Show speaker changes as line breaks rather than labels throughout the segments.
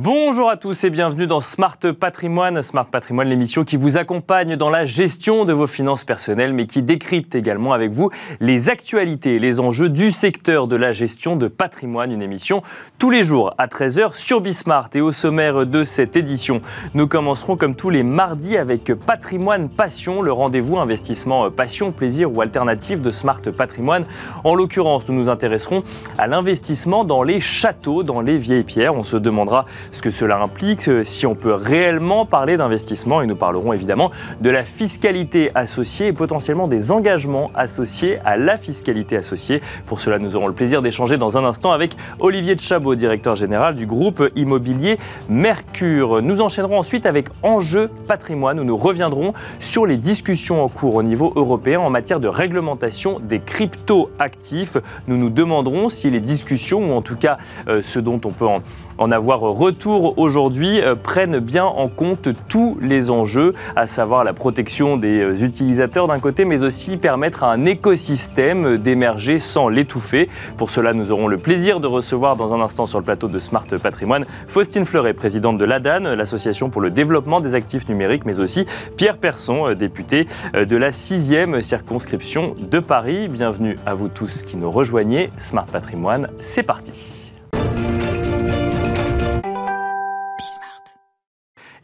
Bonjour à tous et bienvenue dans Smart Patrimoine. Smart Patrimoine, l'émission qui vous accompagne dans la gestion de vos finances personnelles, mais qui décrypte également avec vous les actualités et les enjeux du secteur de la gestion de patrimoine. Une émission tous les jours à 13h sur Bismart. Et au sommaire de cette édition, nous commencerons comme tous les mardis avec Patrimoine Passion, le rendez-vous investissement passion, plaisir ou alternative de Smart Patrimoine. En l'occurrence, nous nous intéresserons à l'investissement dans les châteaux, dans les vieilles pierres. On se demandera ce que cela implique, euh, si on peut réellement parler d'investissement et nous parlerons évidemment de la fiscalité associée et potentiellement des engagements associés à la fiscalité associée. Pour cela, nous aurons le plaisir d'échanger dans un instant avec Olivier de Chabot, directeur général du groupe immobilier Mercure. Nous enchaînerons ensuite avec Enjeu patrimoine où nous reviendrons sur les discussions en cours au niveau européen en matière de réglementation des crypto-actifs. Nous nous demanderons si les discussions, ou en tout cas euh, ce dont on peut en, avoir retour aujourd'hui euh, prennent bien en compte tous les enjeux, à savoir la protection des euh, utilisateurs d'un côté, mais aussi permettre à un écosystème d'émerger sans l'étouffer. Pour cela, nous aurons le plaisir de recevoir dans un instant sur le plateau de Smart Patrimoine Faustine Fleuret, présidente de l'ADAN, l'association pour le développement des actifs numériques, mais aussi Pierre Persson, euh, député de la 6e circonscription de Paris. Bienvenue à vous tous qui nous rejoignez. Smart Patrimoine, c'est parti.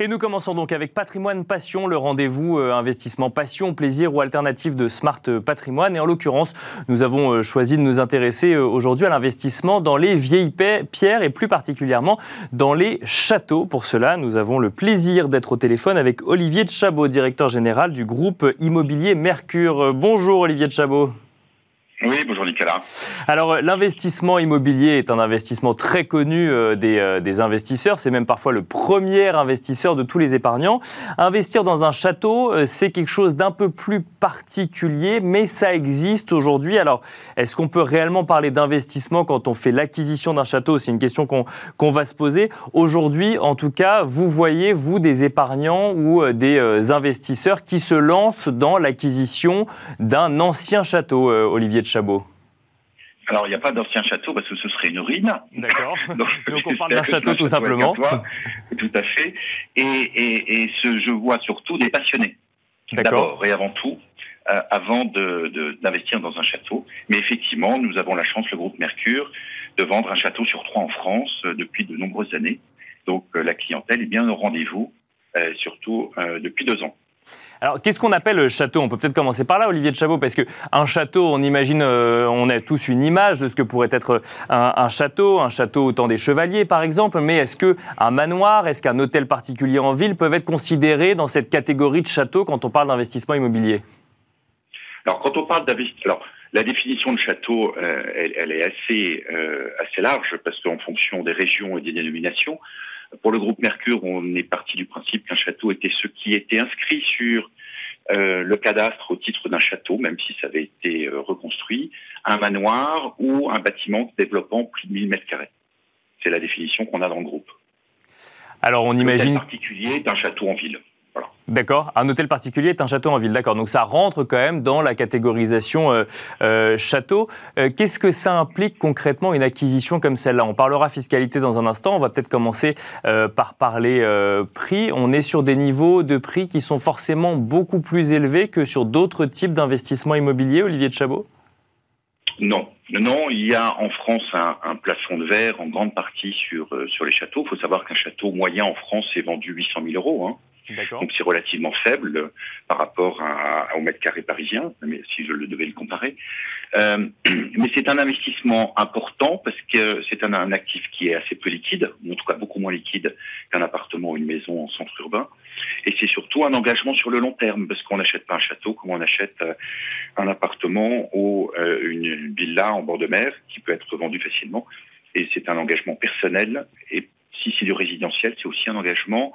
Et nous commençons donc avec Patrimoine Passion, le rendez-vous euh, investissement passion, plaisir ou alternative de Smart Patrimoine. Et en l'occurrence, nous avons euh, choisi de nous intéresser euh, aujourd'hui à l'investissement dans les vieilles pierres et plus particulièrement dans les châteaux. Pour cela, nous avons le plaisir d'être au téléphone avec Olivier de Chabot, directeur général du groupe immobilier Mercure. Bonjour Olivier de Chabot.
Oui, bonjour Nicolas.
Alors euh, l'investissement immobilier est un investissement très connu euh, des, euh, des, investisseurs, c'est même parfois le premier investisseur de tous les épargnants. Investir dans un château, c'est quelque chose d'un peu plus particulier, mais ça existe aujourd'hui. Alors est-ce qu'on peut réellement parler d'investissement quand on fait l'acquisition d'un château? C'est une question qu'on va se poser. Aujourd'hui, en tout cas, vous voyez, vous, des épargnants ou des investisseurs qui se lancent dans l'acquisition d'un ancien château, Olivier Chabot
alors, il n'y a pas d'ancien château parce que ce serait une ruine.
D'accord. Donc, on parle d'un château tout simplement.
tout à fait. Et, ce, je vois surtout des passionnés. D'abord et avant tout, euh, avant d'investir dans un château. Mais effectivement, nous avons la chance, le groupe Mercure, de vendre un château sur trois en France euh, depuis de nombreuses années. Donc, euh, la clientèle est bien au rendez-vous, surtout depuis deux ans.
Alors, qu'est-ce qu'on appelle château? On peut peut-être commencer par là, Olivier de Chabot, parce qu'un château, on imagine, euh, on a tous une image de ce que pourrait être un, château, un château au temps des chevaliers, par exemple. Mais est-ce qu'un manoir, est-ce qu'un hôtel particulier en ville peuvent être considérés dans cette catégorie de château quand on parle d'investissement immobilier?
Alors, quand on parle d'investissement, la définition de château, euh, elle, est assez, euh, assez large parce qu'en fonction des régions et des dénominations, pour le groupe Mercure, on est parti du principe qu'un château était ce qui était inscrit sur euh, le cadastre au titre d'un château, même si ça avait été euh, reconstruit, un manoir ou un bâtiment développant plus de 1000 mètres carrés. C'est la définition qu'on a dans le groupe.
Alors on imagine.
particulier d'un château en ville.
D'accord. Un hôtel particulier est un château en ville. D'accord. Donc ça rentre quand même dans la catégorisation euh, euh, château. Euh, qu'est-ce que ça implique concrètement une acquisition comme celle-là? On parlera fiscalité dans un instant. On va peut-être commencer par parler prix. On est sur des niveaux de prix qui sont forcément beaucoup plus élevés que sur d'autres types d'investissements immobiliers, Olivier de Chabot?
Non. Non, il y a en France un, plafond de verre en grande partie sur, sur les châteaux. Il faut savoir qu'un château moyen en France est vendu 800 000 euros. Hein. Donc c'est relativement faible euh, par rapport au mètre carré parisien, mais si je le devais le comparer. Euh, mais c'est un investissement important parce que c'est un, un, actif qui est assez peu liquide, ou en tout cas beaucoup moins liquide qu'un appartement ou une maison en centre urbain. Et c'est surtout un engagement sur le long terme, parce qu'on n'achète pas un château comme on achète euh, un appartement ou une villa en bord de mer qui peut être vendu facilement. Et c'est un engagement personnel. Et si c'est du résidentiel, c'est aussi un engagement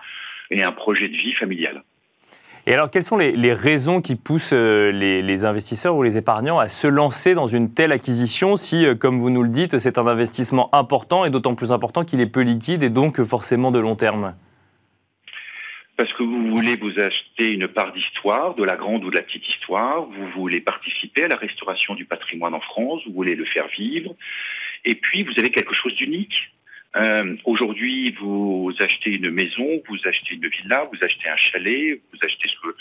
et un projet de vie familial.
Et alors, quelles sont les, raisons qui poussent euh, les, investisseurs ou les épargnants à se lancer dans une telle acquisition si, euh, comme vous nous le dites, c'est un investissement important et d'autant plus important qu'il est peu liquide et donc forcément de long terme?
Parce que vous voulez vous acheter une part d'histoire, de la grande ou de la petite histoire, vous voulez participer à la restauration du patrimoine en France, vous voulez le faire vivre, et puis vous avez quelque chose d'unique Euh, Aujourd'hui, vous achetez une maison, vous achetez une villa, vous achetez un chalet, vous achetez ce que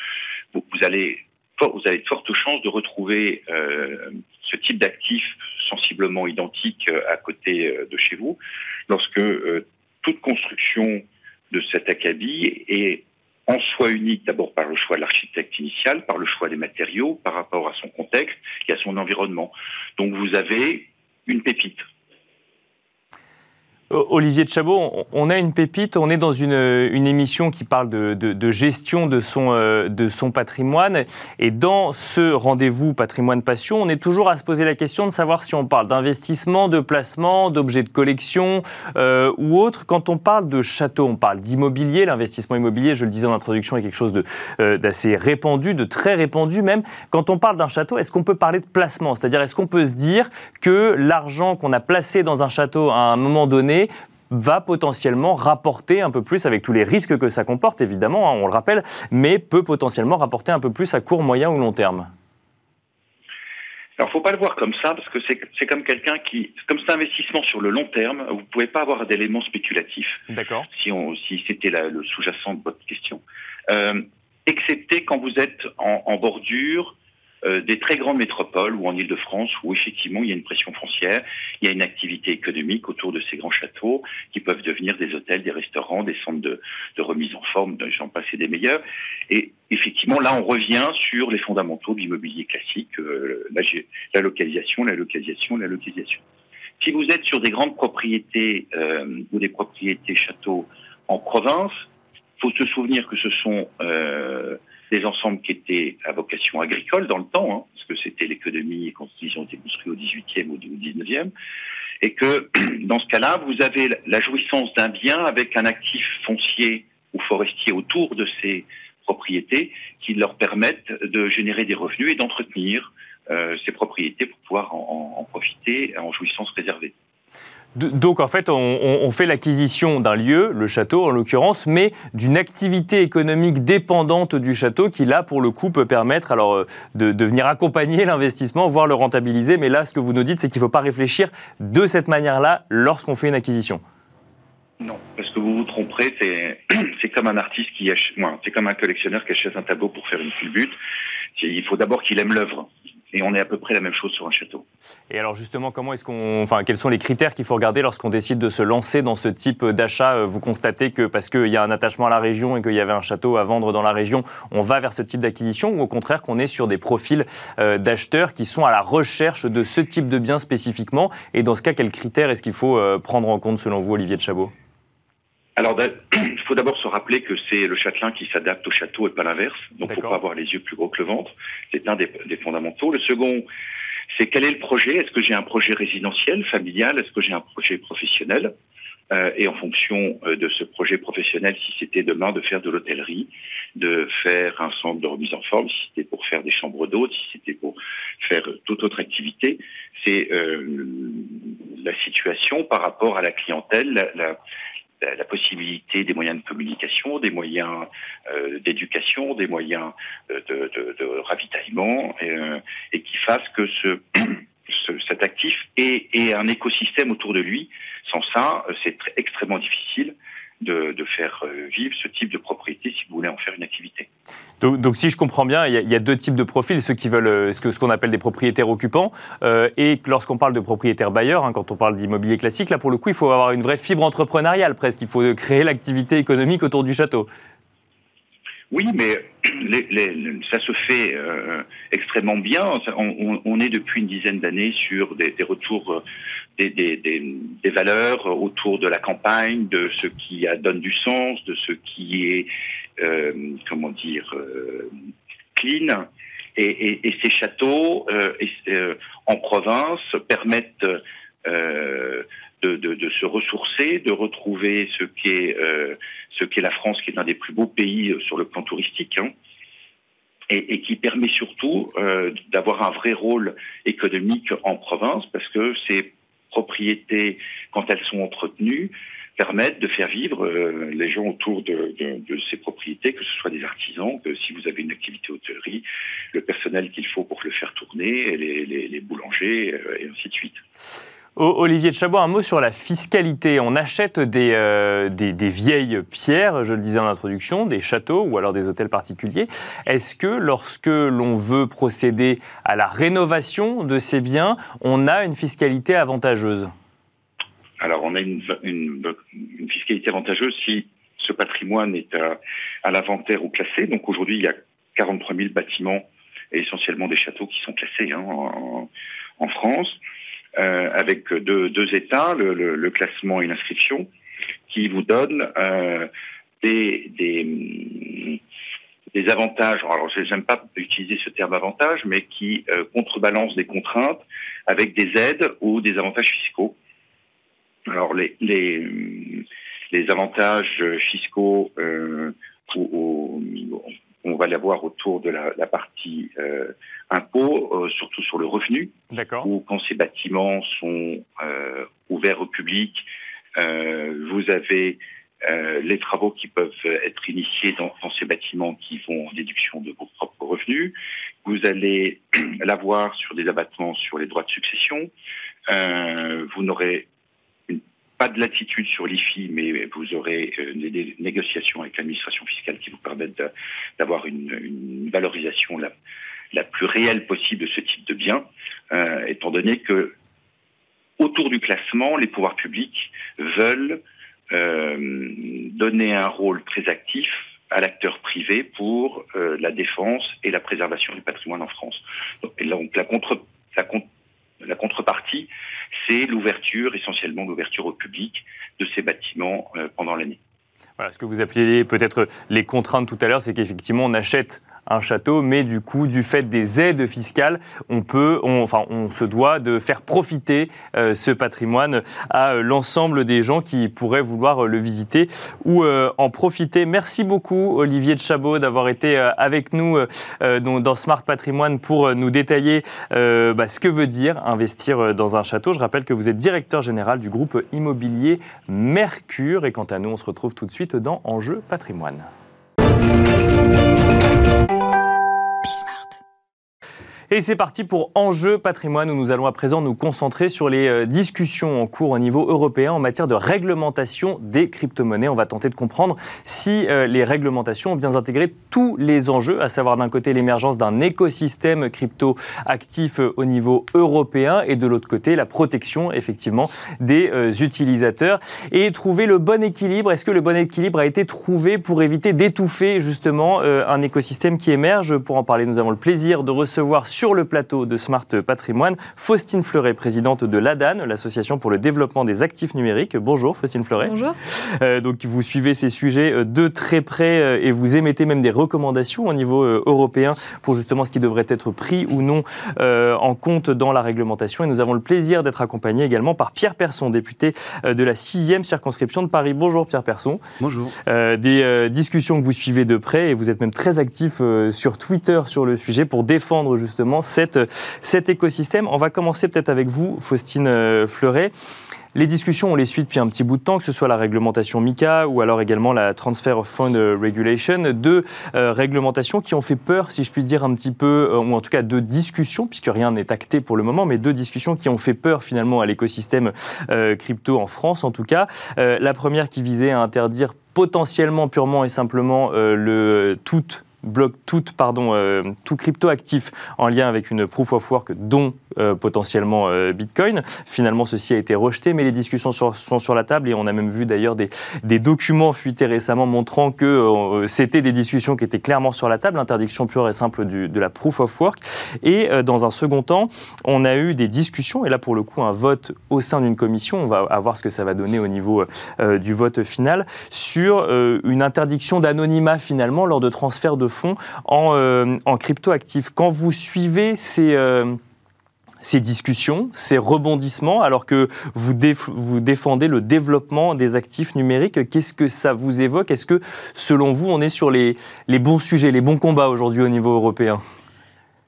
vous, allez vous avez de fortes chances de retrouver euh, ce type d'actif sensiblement identique euh, à côté euh, de chez vous, lorsque euh, toute construction de cet acabit est en soi unique, d'abord par le choix de l'architecte initial, par le choix des matériaux, par rapport à son contexte et à son environnement. Donc vous avez une pépite.
Olivier de Chabot, on a une pépite, on est dans une, émission qui parle de, gestion de son, euh, de son patrimoine. Et dans ce rendez-vous patrimoine passion, on est toujours à se poser la question de savoir si on parle d'investissement, de placement, d'objets de collection euh, ou autre. Quand on parle de château, on parle d'immobilier. L'investissement immobilier, je le disais en introduction, est quelque chose euh, d'assez répandu, de très répandu même. Quand on parle d'un château, est-ce qu'on peut parler de placement? C'est-à-dire, est-ce qu'on peut se dire que l'argent qu'on a placé dans un château à un moment donné, va potentiellement rapporter un peu plus, avec tous les risques que ça comporte évidemment, hein, on le rappelle, mais peut potentiellement rapporter un peu plus à court, moyen ou long terme
alors, faut pas le voir comme ça, parce que c'est comme quelqu'un qui, comme c'est un investissement sur le long terme, vous pouvez pas avoir d'éléments spéculatifs.
D'accord.
Si, si c'était le sous-jacent de votre question. Euh, excepté quand vous êtes en, en bordure euh, des très grandes métropoles ou en Ile-de-France où effectivement il y a une pression foncière, il y a une activité économique autour de ces grands châteaux qui peuvent devenir des hôtels, des restaurants, des centres de, remise en forme, j'en passe des meilleurs. Et effectivement là on revient sur les fondamentaux de l'immobilier classique, euh, la, localisation, la localisation, la localisation. Si vous êtes sur des grandes propriétés euh, ou des propriétés châteaux en province, faut se souvenir que ce sont des ensembles qui étaient à vocation agricole dans le temps, hein, parce que c'était l'économie quand ils ont été construits au 18e ou au 19e, et que dans ce cas-là, vous avez la jouissance d'un bien avec un actif foncier ou forestier autour de ces propriétés qui leur permettent de générer des revenus et d'entretenir euh, ces propriétés pour pouvoir en profiter en jouissance réservée.
Donc en fait, on, fait l'acquisition d'un lieu, le château en l'occurrence, mais d'une activité économique dépendante du château qui là, pour le coup, peut permettre alors euh, de, venir accompagner l'investissement, voire le rentabiliser. Mais là, ce que vous nous dites, c'est qu'il ne faut pas réfléchir de cette manière-là lorsqu'on fait une acquisition.
Non, parce que vous vous tromperez, c'est comme un artiste qui achète, c'est comme un collectionneur qui achète un tableau pour faire une culbute. Il faut d'abord qu'il aime l'œuvre. Et on est à peu près la même chose sur un château.
Et alors justement, comment est-ce qu'on, enfin, quels sont les critères qu'il faut regarder lorsqu'on décide de se lancer dans ce type d'achat euh, Vous constatez que parce qu'il y a un attachement à la région et qu'il y avait un château à vendre dans la région, on va vers ce type d'acquisition, ou au contraire qu'on est sur des profils euh, d'acheteurs qui sont à la recherche de ce type de biens spécifiquement? Et dans ce cas, quels critères est-ce qu'il faut euh, prendre en compte selon vous, Olivier de Chabot?
Alors, il faut d'abord se rappeler que c'est le châtelain qui s'adapte au château et pas l'inverse. Donc, il ne faut pas avoir les yeux plus gros que le ventre. C'est un des, fondamentaux. Le second, c'est quel est le projet? Est-ce que j'ai un projet résidentiel, familial? Est-ce que j'ai un projet professionnel? Euh, Et en fonction euh, de ce projet professionnel, si c'était demain de faire de l'hôtellerie, de faire un centre de remise en forme, si c'était pour faire des chambres d'hôtes, si c'était pour faire toute autre activité, c'est euh, la situation par rapport à la clientèle, la, la, la, possibilité des moyens de communication, des moyens euh, d'éducation, des moyens euh, de, de, de ravitaillement, euh, et qui fassent que ce, cet actif ait, ait, un écosystème autour de lui. Sans ça, c'est extrêmement difficile de, de, faire vivre ce type de propriété si vous voulez en faire une activité.
Donc, si je comprends bien, il y, a, deux types de profils, ceux qui veulent euh, ce qu'on ce qu'on appelle des propriétaires occupants, euh, et lorsqu'on parle de propriétaires bailleurs, hein, quand on parle d'immobilier classique, là pour le coup, il faut avoir une vraie fibre entrepreneuriale presque, il faut créer l'activité économique autour du château.
Oui, mais les, ça se fait euh, extrêmement bien. On, on, est depuis une dizaine d'années sur des, des retours, des, valeurs autour de la campagne, de ce qui donne du sens, de ce qui est euh, comment dire, euh, clean. Et, ces châteaux euh, en province permettent de, se ressourcer, de retrouver ce qu'est ce la France, qui est l'un des plus beaux pays sur le plan touristique. Hein, et, qui permet surtout d'avoir un vrai rôle économique en province, parce que ces propriétés, quand elles sont entretenues, permettent de faire vivre euh, les gens autour de, ces propriétés, que ce soit des artisans, que si vous avez une activité hôtellerie, le personnel qu'il faut pour le faire tourner, les, boulangers, euh, et ainsi de suite.
Olivier de Chabot, un mot sur la fiscalité. On achète des, des, vieilles pierres, je le disais en introduction, des châteaux ou alors des hôtels particuliers. Est-ce que lorsque l'on veut procéder à la rénovation de ces biens, on a une fiscalité avantageuse?
Alors, on a une, fiscalité avantageuse si ce patrimoine est à, l'inventaire ou classé. Donc aujourd'hui, il y a 43 000 bâtiments et essentiellement des châteaux qui sont classés hein, en, France, euh, avec deux, états, le, classement et l'inscription, qui vous donnent euh, des, des, avantages. Alors, je n'aime pas utiliser ce terme avantage, mais qui euh, contrebalancent des contraintes avec des aides ou des avantages fiscaux. Alors les, les, les avantages fiscaux, euh, on va les voir autour de la, la partie euh, impôt, euh, surtout sur le revenu, ou quand ces bâtiments sont euh, ouverts au public, euh, vous avez les travaux qui peuvent être initiés dans, dans, ces bâtiments qui vont en déduction de vos propres revenus. Vous allez l'avoir sur des abattements sur les droits de succession. vous n'aurez pas de latitude sur l'IFI, mais vous aurez euh, des négociations avec l'administration fiscale qui vous permettent d'avoir une, valorisation la, plus réelle possible de ce type de bien, euh, étant donné que autour du classement, les pouvoirs publics veulent euh, donner un rôle très actif à l'acteur privé pour la défense et la préservation du patrimoine en France. Donc, la contrepartie, c'est l'ouverture, essentiellement l'ouverture au public de ces bâtiments euh, pendant l'année.
Voilà, ce que vous appeliez peut-être les contraintes tout à l'heure, c'est qu'effectivement on achète un château, mais du coup, du fait des aides fiscales, on peut, enfin, on se doit de faire profiter euh, ce patrimoine à l'ensemble des gens qui pourraient vouloir le visiter ou euh, en profiter. Merci beaucoup, Olivier de Chabot, d'avoir été euh, avec nous dans, Smart Patrimoine pour nous détailler bah, ce que veut dire investir dans un château. Je rappelle que vous êtes directeur général du groupe immobilier Mercure. Et quant à nous, on se retrouve tout de suite dans Enjeu Patrimoine. Thank you. Et c'est parti pour Enjeu patrimoine où nous allons à présent nous concentrer sur les euh, discussions en cours au niveau européen en matière de réglementation des crypto-monnaies. On va tenter de comprendre si euh, les réglementations ont bien intégré tous les enjeux, à savoir d'un côté l'émergence d'un écosystème crypto actif euh, au niveau européen et de l'autre côté la protection effectivement des utilisateurs et trouver le bon équilibre. Est-ce que le bon équilibre a été trouvé pour éviter d'étouffer justement un écosystème qui émerge? Pour en parler, nous avons le plaisir de recevoir le plateau de Smart Patrimoine, Faustine Fleuret, présidente de l'ADAN, l'Association pour le développement des actifs numériques. Bonjour Faustine Fleuret.
Bonjour.
Euh, donc vous suivez ces sujets euh, de très près euh, et vous émettez même des recommandations au niveau européen pour justement ce qui devrait être pris ou non en compte dans la réglementation. Et nous avons le plaisir d'être accompagnés également par Pierre Persson, député de la 6e circonscription de Paris. Bonjour Pierre Persson.
Bonjour.
des discussions que vous suivez de près et vous êtes même très actif sur Twitter sur le sujet pour défendre justement cet écosystème. On va commencer peut-être avec vous, Faustine euh, Fleuret. Les discussions, on les suit depuis un petit bout de temps, que ce soit la réglementation MICA ou alors également la Transfer of Fund Regulation, deux euh, réglementations qui ont fait peur, si je puis dire un petit peu, euh, ou en tout cas deux discussions, puisque rien n'est acté pour le moment, mais deux discussions qui ont fait peur finalement à l'écosystème crypto en France en tout cas. la première qui visait à interdire potentiellement, purement et simplement, le tout bloque tout, pardon, euh, tout crypto actif en lien avec une proof of work, dont euh, potentiellement euh, Bitcoin. Finalement, ceci a été rejeté, mais les discussions sont sur la table et on a même vu d'ailleurs des, des, documents fuités récemment montrant que c'était des discussions qui étaient clairement sur la table, l'interdiction pure et simple de la proof of work. Et dans un second temps, on a eu des discussions, et là pour le coup un vote au sein d'une commission, on va voir ce que ça va donner au niveau du vote final, sur une interdiction d'anonymat finalement lors de transferts de fonds en, euh, en crypto-actifs. Quand vous suivez ces euh, ces discussions, ces rebondissements, alors que vous, vous, défendez le développement des actifs numériques. Qu'est-ce que ça vous évoque? Est-ce que, selon vous, on est sur les, les bons sujets, les bons combats aujourd'hui au niveau européen?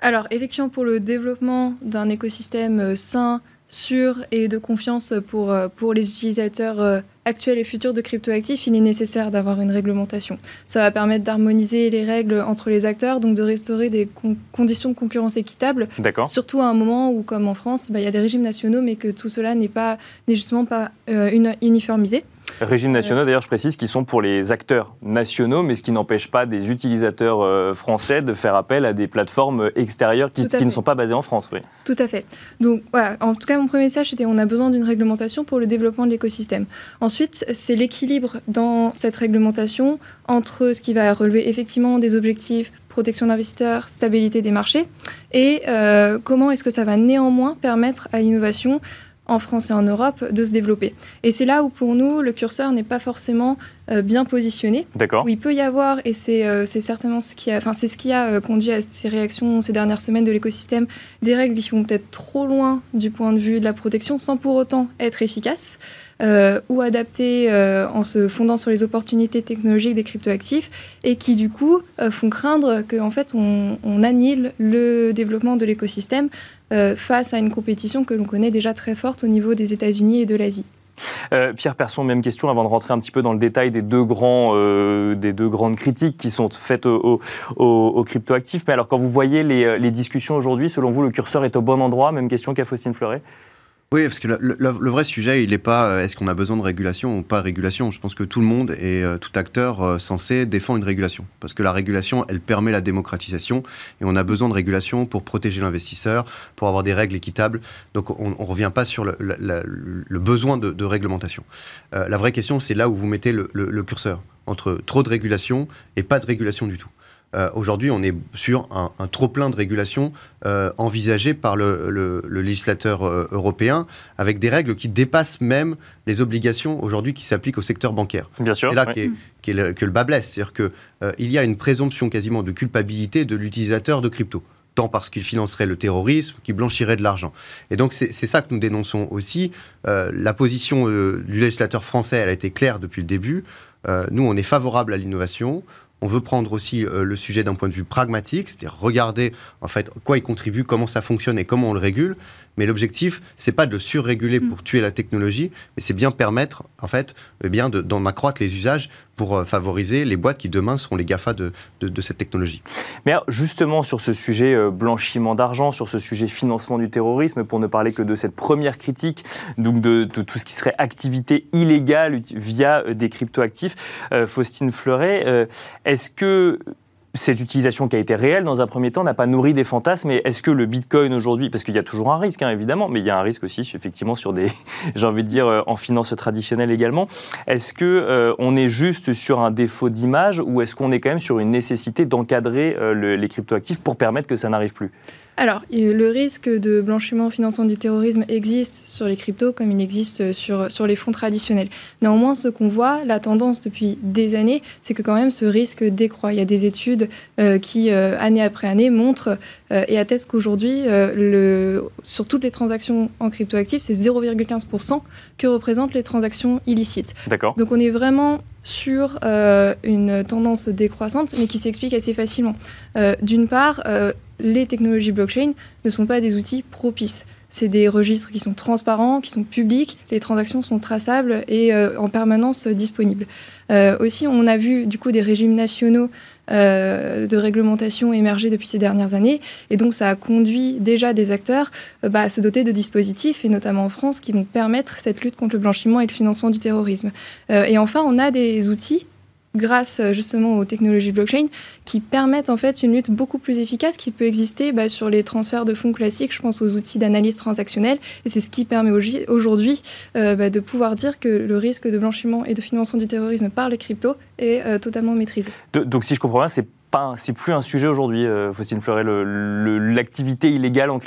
Alors, effectivement, pour le développement d'un écosystème euh, sain, sûr et de confiance pour, pour les utilisateurs actuel et futur de cryptoactifs, il est nécessaire d'avoir une réglementation. Ça va permettre d'harmoniser les règles entre les acteurs, donc de restaurer des conditions de concurrence équitables. Surtout à un moment où, comme en France, bah, il y a des régimes nationaux, mais que tout cela n'est pas n'est justement pas euh, uniformisé.
Régimes nationaux, d'ailleurs, je précise, qui sont pour les acteurs nationaux, mais ce qui n'empêche pas des utilisateurs euh, français de faire appel à des plateformes extérieures qui, ne sont pas basées en France. Oui.
Tout à fait. Donc, voilà. En tout cas, mon premier message, c'était on a besoin d'une réglementation pour le développement de l'écosystème. Ensuite, c'est l'équilibre dans cette réglementation entre ce qui va relever effectivement des objectifs protection de l'investisseur, stabilité des marchés, et euh, comment est-ce que ça va néanmoins permettre à l'innovation en France et en Europe de se développer. Et c'est là où pour nous, le curseur n'est pas forcément euh, bien positionné.
D'accord.
Où il peut y avoir, et c'est euh, certainement ce qui a, enfin, c'est ce qui a euh, conduit à ces réactions ces dernières semaines de l'écosystème, des règles qui vont peut-être trop loin du point de vue de la protection sans pour autant être efficaces. Ou adaptées en se fondant sur les opportunités technologiques des cryptoactifs et qui du coup font craindre qu'en fait on, on, annule le développement de l'écosystème euh, face à une compétition que l'on connaît déjà très forte au niveau des États-Unis et de l'Asie.
Euh, Pierre Persson, même question avant de rentrer un petit peu dans le détail des deux, grands, euh, des deux grandes critiques qui sont faites aux, aux, cryptoactifs. Mais alors, quand vous voyez les, les discussions aujourd'hui, selon vous, le curseur est au bon endroit? Même question qu'à Faustine Fleuret
oui, parce que le, vrai sujet, il n'est pas euh, est-ce qu'on a besoin de régulation ou pas régulation? Je pense que tout le monde et euh, tout acteur euh, censé défend une régulation. Parce que la régulation, elle permet la démocratisation et on a besoin de régulation pour protéger l'investisseur, pour avoir des règles équitables. Donc on ne revient pas sur le, besoin de, réglementation. la vraie question, c'est là où vous mettez le curseur entre trop de régulation et pas de régulation du tout. Euh, aujourd'hui, on est sur un, trop-plein de régulation euh, envisagé par le, législateur euh, européen, avec des règles qui dépassent même les obligations aujourd'hui qui s'appliquent au secteur bancaire.
Bien sûr.
C'est là que le bas blesse. C'est-à-dire qu'il y a une présomption quasiment de culpabilité de l'utilisateur de crypto tant parce qu'il financerait le terrorisme, qu'il blanchirait de l'argent. Et donc c'est ça que nous dénonçons aussi. la position du législateur français, elle a été claire depuis le début. nous, on est favorable à l'innovation. On veut prendre aussi euh, le sujet d'un point de vue pragmatique, c'est-à-dire regarder en fait quoi il contribue, comment ça fonctionne et comment on le régule. Mais l'objectif, c'est pas de surréguler pour mm. tuer la technologie, mais c'est bien permettre, en fait, eh bien d'en accroître les usages pour euh, favoriser les boîtes qui demain seront les GAFA de, de, cette technologie.
Mais justement, sur ce sujet euh, blanchiment d'argent, sur ce sujet financement du terrorisme, pour ne parler que de cette première critique, donc de, tout ce qui serait activité illégale via euh, des cryptoactifs, Faustine Fleuret, est-ce que cette utilisation qui a été réelle dans un premier temps n'a pas nourri des fantasmes. Et est-ce que le Bitcoin aujourd'hui, parce qu'il y a toujours un risque hein, évidemment, mais il y a un risque aussi effectivement sur des, j'ai envie de dire euh, en finance traditionnelle également. Est-ce que euh, on est juste sur un défaut d'image ou est-ce qu'on est quand même sur une nécessité d'encadrer euh, les cryptoactifs pour permettre que ça n'arrive plus?
Alors, le risque de blanchiment financement du terrorisme existe sur les cryptos comme il existe sur, sur les fonds traditionnels. Néanmoins, ce qu'on voit, la tendance depuis des années, c'est que quand même ce risque décroît. Il y a des études euh, qui, euh, année après année, montrent euh, et attestent qu'aujourd'hui, sur toutes les transactions en cryptoactifs, c'est 0,15% que représentent les transactions illicites.
D'accord.
Donc on est vraiment sur une tendance décroissante, mais qui s'explique assez facilement. D'une part, les technologies blockchain ne sont pas des outils propices. C'est des registres qui sont transparents, qui sont publics, les transactions sont traçables et euh, en permanence disponibles. Euh, aussi, on a vu du coup des régimes nationaux euh, de réglementation émerger depuis ces dernières années, et donc ça a conduit déjà des acteurs bah, à se doter de dispositifs, et notamment en France, qui vont permettre cette lutte contre le blanchiment et le financement du terrorisme. et enfin, on a des outils grâce euh, justement aux technologies blockchain qui permettent en fait une lutte beaucoup plus efficace qui peut exister bah, sur les transferts de fonds classiques. Je pense aux outils d'analyse transactionnelle et c'est ce qui permet aujourd'hui euh, bah, de pouvoir dire que le risque de blanchiment et de financement du terrorisme par les cryptos est euh, totalement maîtrisé.
donc si je comprends bien, c'est pas, c'est plus un sujet aujourd'hui, Faustine Fleuret, l'activité illégale en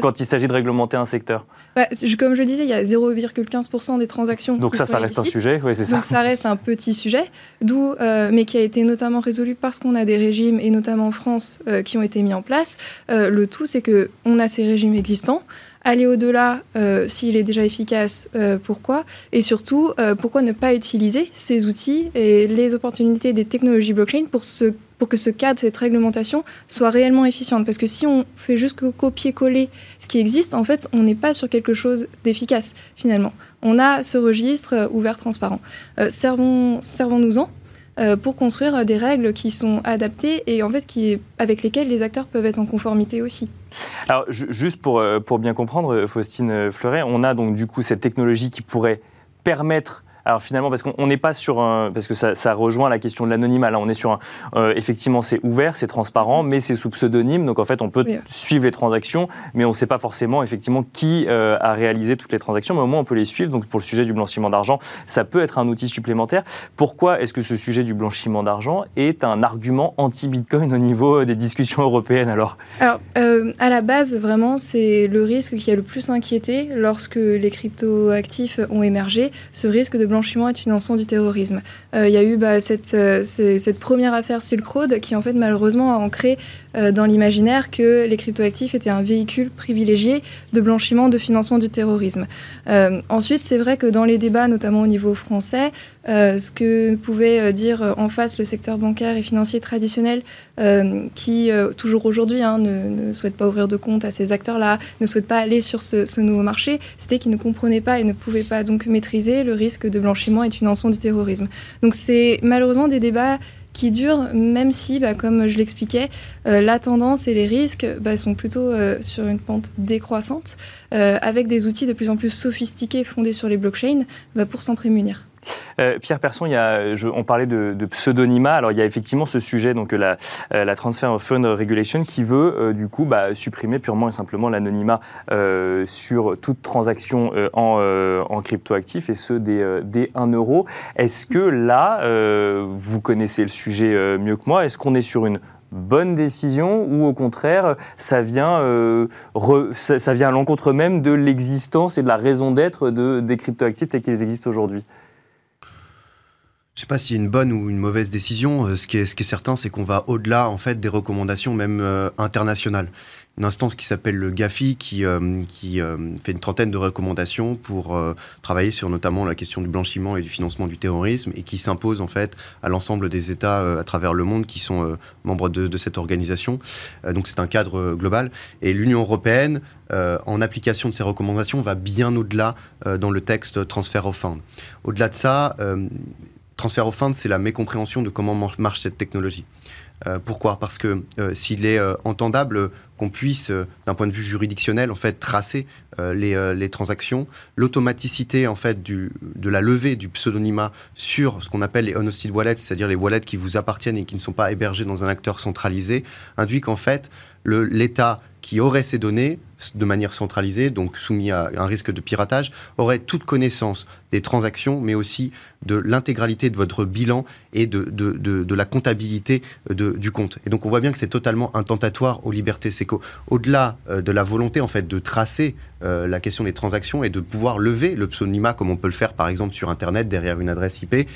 quand il s'agit de réglementer un secteur
bah, Comme je disais, il y a 0,15% des transactions.
Donc ça, ça reste un sujet, oui, c'est ça.
Donc ça reste un petit sujet, d'où, euh, mais qui a été notamment résolu parce qu'on a des régimes, et notamment en France, euh, qui ont été mis en place. Euh, le tout, c'est qu'on a ces régimes existants. Aller au-delà, s'il est déjà efficace, pourquoi? Et surtout, pourquoi ne pas utiliser ces outils et les opportunités des technologies blockchain pour se que ce cadre, cette réglementation soit réellement efficiente. Parce que si on fait juste copier-coller ce qui existe, en fait, on n'est pas sur quelque chose d'efficace finalement. On a ce registre euh, ouvert, transparent. Euh, servons, servons-nous-en euh, pour construire des règles qui sont adaptées et en fait qui, avec lesquelles les acteurs peuvent être en conformité aussi.
Alors juste pour, pour bien comprendre, Faustine Fleuret, on a donc du coup cette technologie qui pourrait permettre alors finalement, parce qu'on n'est pas sur un, parce que ça, ça, rejoint la question de l'anonymat. Là, on est sur un, euh, effectivement, c'est ouvert, c'est transparent, mais c'est sous pseudonyme. Donc en fait, on peut suivre les transactions, mais on ne sait pas forcément effectivement qui euh, a réalisé toutes les transactions. Mais au moins, on peut les suivre. Donc pour le sujet du blanchiment d'argent, ça peut être un outil supplémentaire. Pourquoi est-ce que ce sujet du blanchiment d'argent est un argument anti-Bitcoin au niveau des discussions européennes alors?
Alors euh, à la base, vraiment, c'est le risque qui a le plus inquiété lorsque les crypto-actifs ont émergé. Ce risque de blanchiment et de financement du terrorisme. Euh, il y a eu bah, cette, euh, cette, première affaire Silk Road qui, en fait, malheureusement, a ancré euh, dans l'imaginaire que les cryptoactifs étaient un véhicule privilégié de blanchiment, de financement du terrorisme. ensuite, c'est vrai que dans les débats, notamment au niveau français, ce que pouvait dire en face le secteur bancaire et financier traditionnel, qui, toujours aujourd'hui, hein, ne, ne, souhaite pas ouvrir de compte à ces acteurs-là, ne souhaite pas aller sur ce, ce nouveau marché, c'était qu'ils ne comprenaient pas et ne pouvaient pas donc maîtriser le risque de blanchiment et de financement du terrorisme. Donc c'est malheureusement des débats qui durent, même si, bah, comme je l'expliquais, euh, la tendance et les risques bah, sont plutôt euh, sur une pente décroissante, euh, avec des outils de plus en plus sophistiqués fondés sur les blockchains bah, pour s'en prémunir.
Euh, Pierre Persson, on parlait de, pseudonymat. Alors, il y a effectivement ce sujet, donc la, euh, la Transfer of Fund Regulation, qui veut euh, du coup bah, supprimer purement et simplement l'anonymat sur toute transaction en, en cryptoactifs et ceux des, des 1 euro. Est-ce que là, vous connaissez le sujet mieux que moi, est-ce qu'on est sur une bonne décision ou au contraire ça vient, ça, vient à l'encontre même de l'existence et de la raison d'être de, des cryptoactifs tels qu'ils existent aujourd'hui?
Je ne sais pas a une bonne ou une mauvaise décision. Euh, ce qui est, ce qui est certain, c'est qu'on va au-delà en fait des recommandations même euh, internationales. Une instance qui s'appelle le GAFI, qui, euh, qui fait une trentaine de recommandations pour travailler sur notamment la question du blanchiment et du financement du terrorisme, et qui s'impose en fait à l'ensemble des États à travers le monde qui sont membres de, de, cette organisation. donc c'est un cadre global. Et l'Union européenne, en application de ces recommandations, va bien au-delà dans le texte Transfer of Fund. Au-delà de ça, transfert au fin, c'est la mécompréhension de comment marche cette technologie. Euh, pourquoi? Parce que euh, s'il est euh, entendable qu'on puisse, d'un point de vue juridictionnel, en fait, tracer les, les, transactions, l'automaticité en fait de la levée du pseudonymat sur ce qu'on appelle les unhosted wallets, c'est-à-dire les wallets qui vous appartiennent et qui ne sont pas hébergés dans un acteur centralisé, induit qu'en fait l'État qui aurait ces données de manière centralisée, donc soumis à un risque de piratage, aurait toute connaissance des transactions, mais aussi de l'intégralité de votre bilan et de, de, de, la comptabilité du compte. Et donc on voit bien que c'est totalement intentatoire aux libertés. C'est qu'au-delà euh, de la volonté en fait de tracer euh, la question des transactions et de pouvoir lever le pseudonymat comme on peut le faire par exemple sur Internet derrière une adresse IP,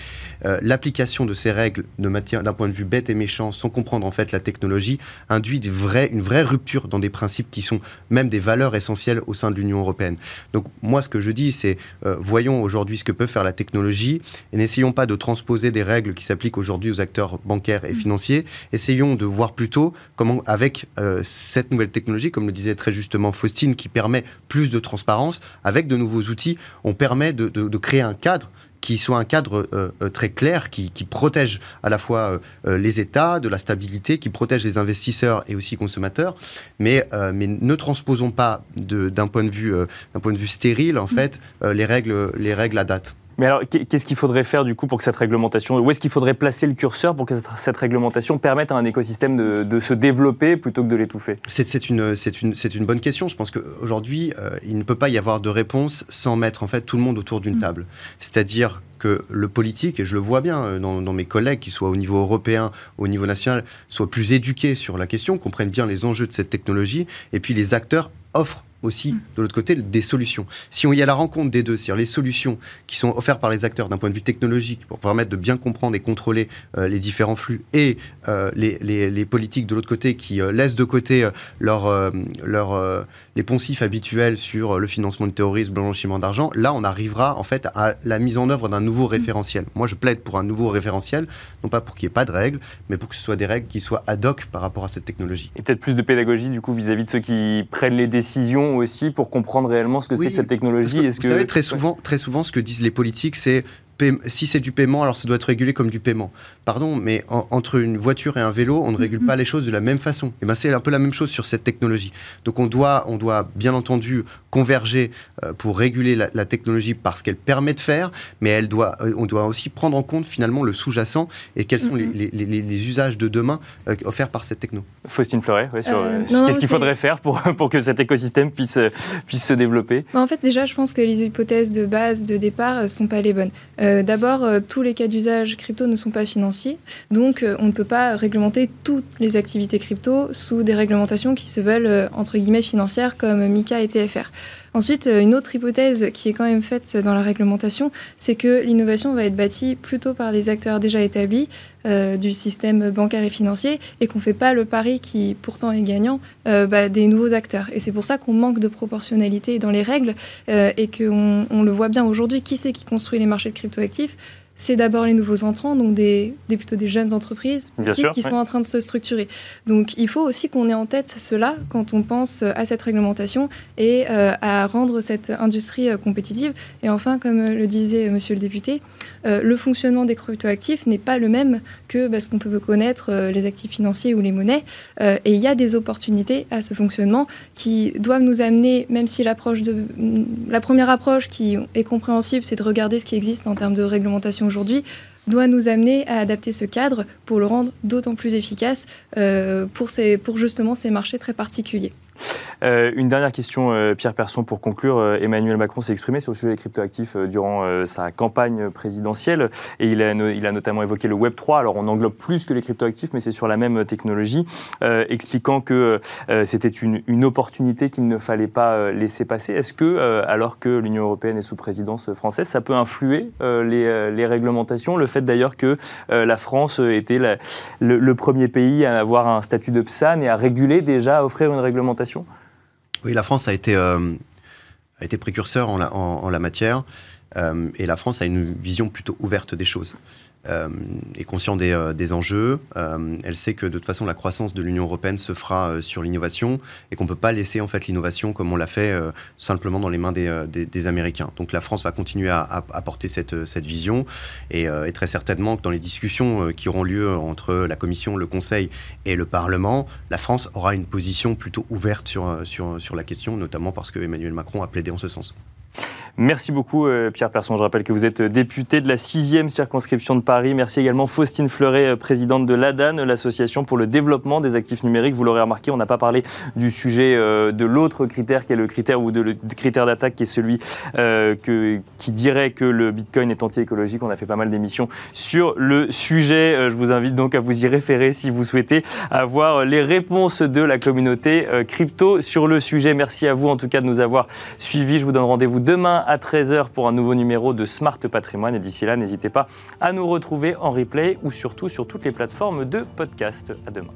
euh, l'application de ces règles d'un point de vue bête et méchant, sans comprendre en fait la technologie, induit une vraie, rupture dans des principes qui sont même des valeurs essentielles au sein de l'Union européenne. Donc moi, ce que je dis, c'est euh, voyons aujourd'hui ce que peut faire la technologie et n'essayons pas de transposer des règles qui s'appliquent aujourd'hui aux acteurs bancaires et financiers. Essayons de voir plutôt comment, avec euh, cette nouvelle technologie, comme le disait très justement Faustine, qui permet plus de transparence, avec de nouveaux outils, on permet de créer un cadre qui soit un cadre euh, euh, très clair, qui, protège à la fois euh, les États de la stabilité, qui protège les investisseurs et aussi consommateurs, mais, mais ne transposons pas d'un point, de vue, point de vue stérile, en mm. fait, les, règles, les règles à date.
Mais alors, qu'est-ce qu'il faudrait faire du coup pour que cette réglementation, où est-ce qu'il faudrait placer le curseur pour que cette, réglementation permette à un écosystème de, se développer plutôt que de l'étouffer?
C'est une, une, une, bonne question. Je pense qu'aujourd'hui, euh, il ne peut pas y avoir de réponse sans mettre en fait tout le monde autour d'une mm. table. C'est-à-dire que le politique, et je le vois bien euh, dans, dans, mes collègues, qui soient au niveau européen, au niveau national, soient plus éduqués sur la question, comprennent bien les enjeux de cette technologie, et puis les acteurs offrent aussi de l'autre côté des solutions. Si on y a la rencontre des deux, c'est-à-dire les solutions qui sont offertes par les acteurs d'un point de vue technologique pour permettre de bien comprendre et contrôler euh, les différents flux et euh, les, les, politiques de l'autre côté qui euh, laissent de côté leur, leur, les poncifs habituels sur le financement du terrorisme, blanchiment d'argent, là on arrivera en fait à la mise en œuvre d'un nouveau référentiel. Moi je plaide pour un nouveau référentiel, non pas pour qu'il n'y ait pas de règles, mais pour que ce soit des règles qui soient ad hoc par rapport à cette technologie.
Et peut-être plus de pédagogie du coup vis-à-vis de ceux qui prennent les décisions aussi pour comprendre réellement ce que c'est que cette technologie.
Vous savez, très souvent, très souvent, ce que disent les politiques, c'est si c'est du paiement, alors ça doit être régulé comme du paiement. Pardon, mais entre une voiture et un vélo, on ne régule pas les choses de la même façon. Et ben c'est un peu la même chose sur cette technologie. Donc on doit, on doit bien entendu converger euh, pour réguler la, technologie parce qu'elle permet de faire, mais elle doit, euh, on doit aussi prendre en compte finalement le sous-jacent et quels sont les, les, usages de demain euh, offerts par cette techno.
Faustine Fleuret, qu'est-ce qu'il faudrait faire pour, pour que cet écosystème puisse, puisse se développer?
Bah, En fait, déjà, je pense que les hypothèses de base, de départ, ne sont pas les bonnes. D'abord, tous les cas d'usage crypto ne sont pas financiers, donc on ne peut pas réglementer toutes les activités crypto sous des réglementations qui se veulent, entre guillemets, financières comme MICA et TFR. Ensuite, euh, une autre hypothèse qui est quand même faite dans la réglementation, c'est que l'innovation va être bâtie plutôt par les acteurs déjà établis euh, du système bancaire et financier et qu'on ne fait pas le pari qui pourtant est gagnant euh, bah, des nouveaux acteurs. Et c'est pour ça qu'on manque de proportionnalité dans les règles et qu'on on le voit bien aujourd'hui. Qui c'est qui construit les marchés de cryptoactifs? C'est d'abord les nouveaux entrants, donc des, plutôt des jeunes entreprises qui sont en train de se structurer. Donc il faut aussi qu'on ait en tête cela quand on pense à cette réglementation et euh, à rendre cette industrie euh, compétitive. Et enfin, comme le disait monsieur le député, euh, le fonctionnement des cryptoactifs n'est pas le même que bah, ce qu'on peut connaître, les actifs financiers ou les monnaies. et il y a des opportunités à ce fonctionnement qui doivent nous amener, même si l'approche de la première approche qui est compréhensible, c'est de regarder ce qui existe en termes de réglementation aujourd'hui doit nous amener à adapter ce cadre pour le rendre d'autant plus efficace euh, pour, justement ces marchés très particuliers.
Euh, une dernière question, euh, Pierre Persson, pour conclure. Euh, Emmanuel Macron s'est exprimé sur le sujet des cryptoactifs durant sa campagne présidentielle et il a, notamment évoqué le Web 3. Alors on englobe plus que les cryptoactifs, mais c'est sur la même technologie, expliquant que c'était une, opportunité qu'il ne fallait pas laisser passer. Est-ce que, alors que l'Union européenne est sous présidence française, ça peut influer les, les, réglementations? Le fait d'ailleurs que la France était le, le, premier pays à avoir un statut de PSAN et à réguler déjà, à offrir une réglementation
oui, la France a été, euh, précurseur en la, en, la matière euh, et la France a une vision plutôt ouverte des choses. Euh, est conscient des, euh, enjeux. Euh, elle sait que de toute façon, la croissance de l'Union européenne se fera sur l'innovation et qu'on ne peut pas laisser en fait l'innovation comme on l'a fait simplement dans les mains des, Américains. Donc la France va continuer à, à, porter cette, vision et, très certainement que dans les discussions qui auront lieu entre la Commission, le Conseil et le Parlement, la France aura une position plutôt ouverte sur, sur, sur la question, notamment parce que Emmanuel Macron a plaidé en ce sens.
Merci beaucoup euh, Pierre Persson. Je rappelle que vous êtes député de la 6e circonscription de Paris. Merci également Faustine Fleuret, euh, présidente de l'ADAN, l'association pour le développement des actifs numériques. Vous l'aurez remarqué, on n'a pas parlé du sujet euh, de l'autre critère qui est le critère ou de le critère d'attaque qui est celui que, qui dirait que le Bitcoin est anti-écologique. On a fait pas mal d'émissions sur le sujet. Je vous invite donc à vous y référer si vous souhaitez avoir les réponses de la communauté crypto sur le sujet. Merci à vous en tout cas de nous avoir suivis. Je vous donne rendez-vous demain à 13h pour un nouveau numéro de Smart Patrimoine. Et d'ici là, n'hésitez pas à nous retrouver en replay ou surtout sur toutes les plateformes de podcast. À demain.